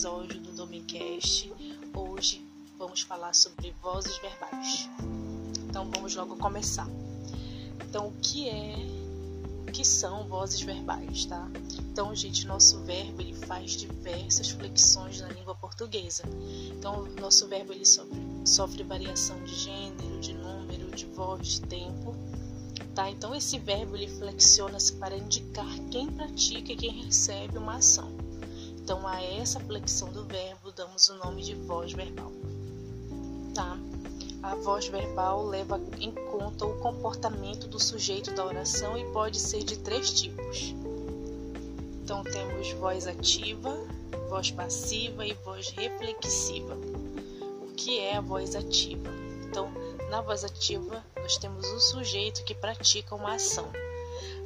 episódio do Domicast. Hoje vamos falar sobre vozes verbais. Então vamos logo começar. Então o que é, o que são vozes verbais, tá? Então, gente, nosso verbo ele faz diversas flexões na língua portuguesa. Então, nosso verbo ele sofre, sofre variação de gênero, de número, de voz, de tempo Tá? Então esse verbo ele flexiona-se para indicar quem pratica e quem recebe uma ação. Então a essa flexão do verbo damos o nome de voz verbal. Tá? A voz verbal leva em conta o comportamento do sujeito da oração e pode ser de três tipos. Então temos voz ativa, voz passiva e voz reflexiva. O que é a voz ativa? Então, na voz ativa, nós temos o sujeito que pratica uma ação.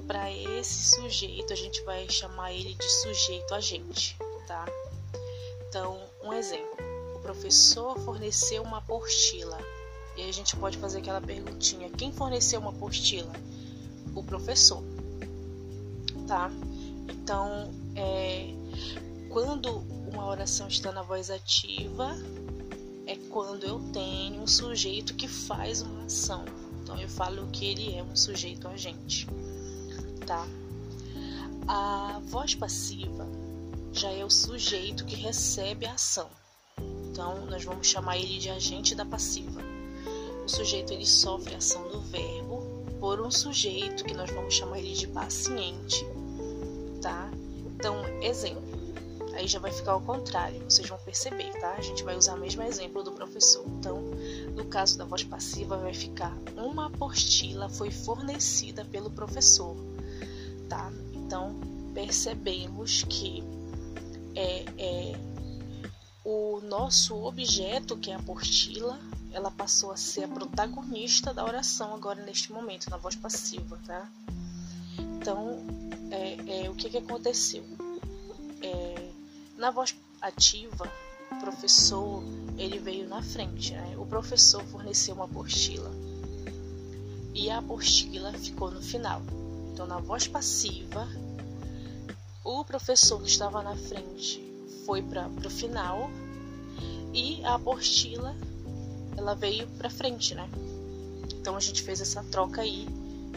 Para esse sujeito, a gente vai chamar ele de sujeito agente, tá? Então, um exemplo: o professor forneceu uma apostila. E aí a gente pode fazer aquela perguntinha: quem forneceu uma apostila? O professor, tá? Então, é, quando uma oração está na voz ativa, é quando eu tenho um sujeito que faz uma ação. Então eu falo que ele é um sujeito agente, tá? A voz passiva já é o sujeito que recebe a ação. Então nós vamos chamar ele de agente da passiva. O sujeito ele sofre a ação do verbo por um sujeito que nós vamos chamar ele de paciente, tá? Então, exemplo Aí já vai ficar ao contrário, vocês vão perceber, tá? A gente vai usar o mesmo exemplo do professor. Então, no caso da voz passiva, vai ficar uma apostila foi fornecida pelo professor, tá? Então, percebemos que é, é o nosso objeto, que é a apostila, ela passou a ser a protagonista da oração agora neste momento, na voz passiva, tá? Então, é, é o que, que aconteceu? É, na voz ativa, o professor ele veio na frente. Né? O professor forneceu uma apostila e a apostila ficou no final. Então, na voz passiva, o professor que estava na frente foi para o final e a apostila ela veio para frente, né? Então a gente fez essa troca aí,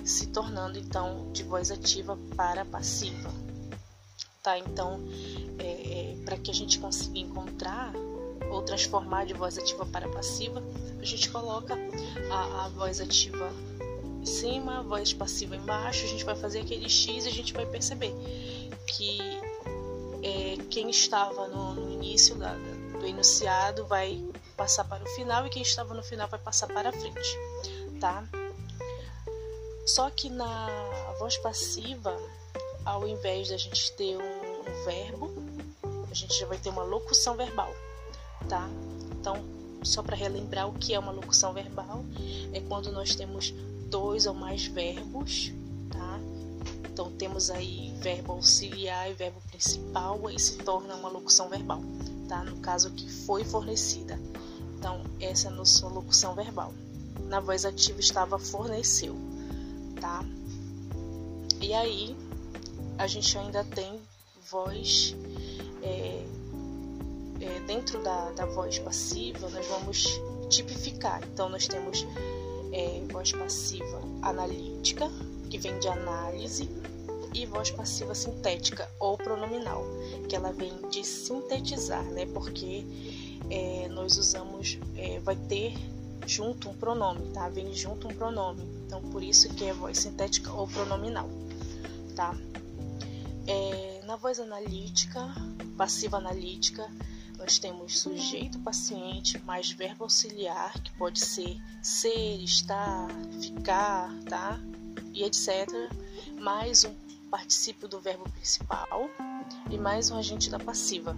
se tornando então de voz ativa para passiva tá? Então, é, é, para que a gente consiga encontrar ou transformar de voz ativa para passiva, a gente coloca a, a voz ativa em cima, a voz passiva embaixo, a gente vai fazer aquele X e a gente vai perceber que é, quem estava no, no início da, do enunciado vai passar para o final e quem estava no final vai passar para a frente, tá? Só que na voz passiva ao invés da gente ter um, um verbo, a gente já vai ter uma locução verbal, tá? Então, só para relembrar o que é uma locução verbal, é quando nós temos dois ou mais verbos? Então temos aí verbo auxiliar e verbo principal, aí se torna uma locução verbal, tá? No caso que foi fornecida. Então, essa é a nossa locução verbal. Na voz ativa estava forneceu, tá? E aí, a gente ainda tem voz é, é, dentro da, da voz passiva, nós vamos tipificar. Então, nós temos é, voz passiva analítica, que vem de análise, e voz passiva sintética ou pronominal, que ela vem de sintetizar, né? Porque é, nós usamos, é, vai ter junto um pronome, tá? Vem junto um pronome. Então, por isso que é voz sintética ou pronominal, tá? É, na voz analítica, passiva analítica, nós temos sujeito paciente mais verbo auxiliar, que pode ser ser, estar, ficar, tá? E etc. Mais um particípio do verbo principal e mais um agente da passiva.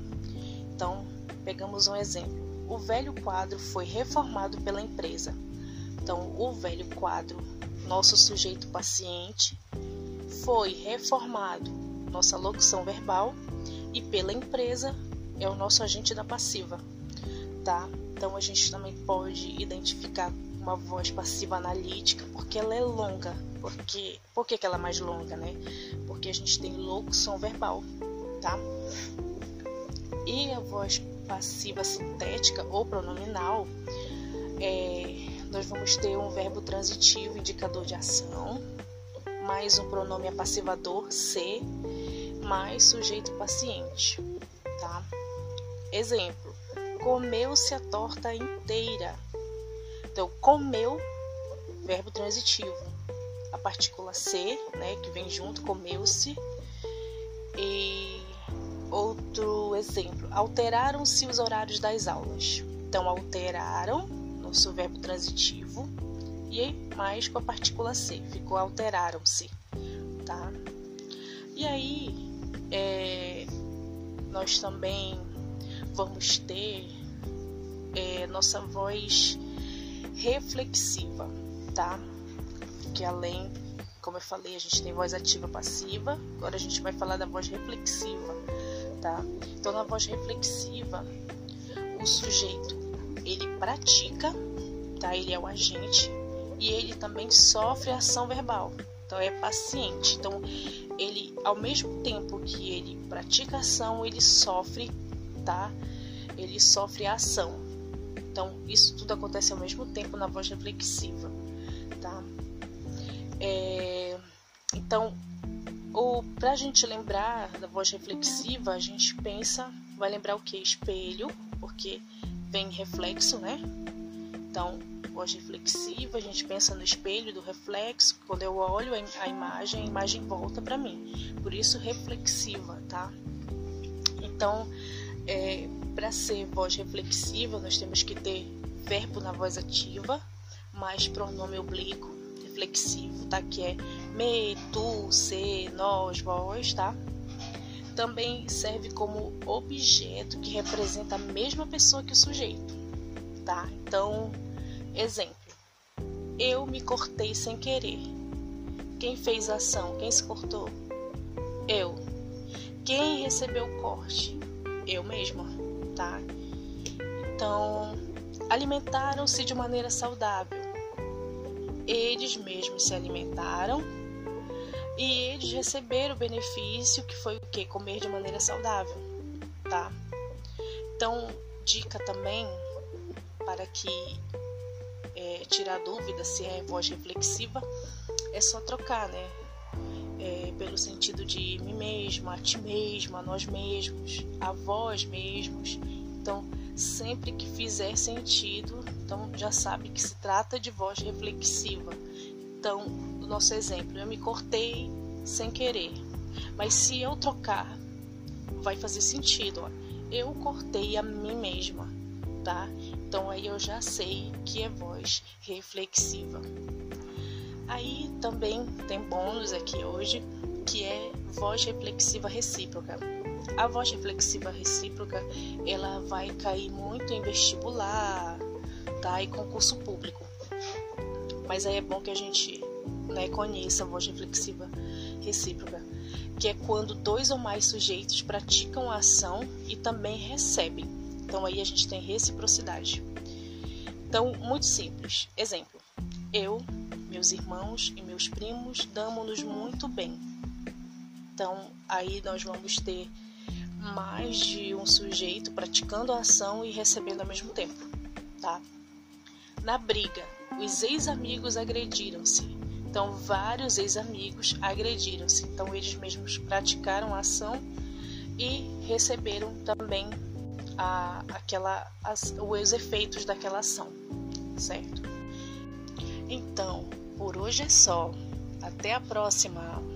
Então, pegamos um exemplo. O velho quadro foi reformado pela empresa. Então, o velho quadro, nosso sujeito paciente, foi reformado nossa locução verbal, e pela empresa é o nosso agente da passiva, tá? Então a gente também pode identificar uma voz passiva analítica porque ela é longa. Porque, por que, ela é mais longa, né? Porque a gente tem locução verbal, tá? E a voz passiva sintética ou pronominal, é, nós vamos ter um verbo transitivo indicador de ação, mais um pronome apassivador ser, mais sujeito paciente, tá? Exemplo: comeu-se a torta inteira. Então, comeu, verbo transitivo. A partícula ser, né, que vem junto, comeu-se. E outro exemplo: alteraram-se os horários das aulas. Então, alteraram, nosso verbo transitivo, e mais com a partícula C, ficou alteraram-se, tá? E aí, é, nós também vamos ter é, nossa voz reflexiva, tá? Que além, como eu falei, a gente tem voz ativa passiva, agora a gente vai falar da voz reflexiva, tá? Então, na voz reflexiva, o sujeito ele pratica, tá? Ele é o agente e ele também sofre ação verbal. Então é paciente. Então ele, ao mesmo tempo que ele pratica ação, ele sofre, tá? Ele sofre a ação. Então isso tudo acontece ao mesmo tempo na voz reflexiva, tá? É, então, para a gente lembrar da voz reflexiva, a gente pensa, vai lembrar o que? Espelho, porque vem reflexo, né? Então, voz reflexiva, a gente pensa no espelho do reflexo, quando eu olho a imagem, a imagem volta para mim. Por isso, reflexiva, tá? Então, é, para ser voz reflexiva, nós temos que ter verbo na voz ativa, mais pronome oblíquo reflexivo, tá? Que é me, tu, se, nós, vós, tá? Também serve como objeto que representa a mesma pessoa que o sujeito, tá? Então, Exemplo: eu me cortei sem querer. Quem fez a ação? Quem se cortou? Eu. Quem recebeu o corte? Eu mesma, tá? Então, alimentaram-se de maneira saudável. Eles mesmos se alimentaram e eles receberam o benefício que foi o que? Comer de maneira saudável, tá? Então, dica também para que é, tirar dúvida se é voz reflexiva, é só trocar, né? É, pelo sentido de mim mesmo, a ti mesmo, a nós mesmos, a vós mesmos. Sempre que fizer sentido, então já sabe que se trata de voz reflexiva. Então, o nosso exemplo, eu me cortei sem querer, mas se eu trocar, vai fazer sentido. Ó. Eu cortei a mim mesma tá? Então aí eu já sei que é voz reflexiva. Aí também tem bônus aqui hoje, que é voz reflexiva recíproca. A voz reflexiva recíproca, ela vai cair muito em vestibular, tá? E concurso público. Mas aí é bom que a gente né, conheça a voz reflexiva recíproca, que é quando dois ou mais sujeitos praticam a ação e também recebem então aí a gente tem reciprocidade. Então, muito simples. Exemplo: eu, meus irmãos e meus primos damos-nos muito bem. Então, aí nós vamos ter mais de um sujeito praticando a ação e recebendo ao mesmo tempo, tá? Na briga, os ex-amigos agrediram-se. Então, vários ex-amigos agrediram-se. Então, eles mesmos praticaram a ação e receberam também a, aquela, as, os efeitos daquela ação, certo? Então, por hoje é só. Até a próxima!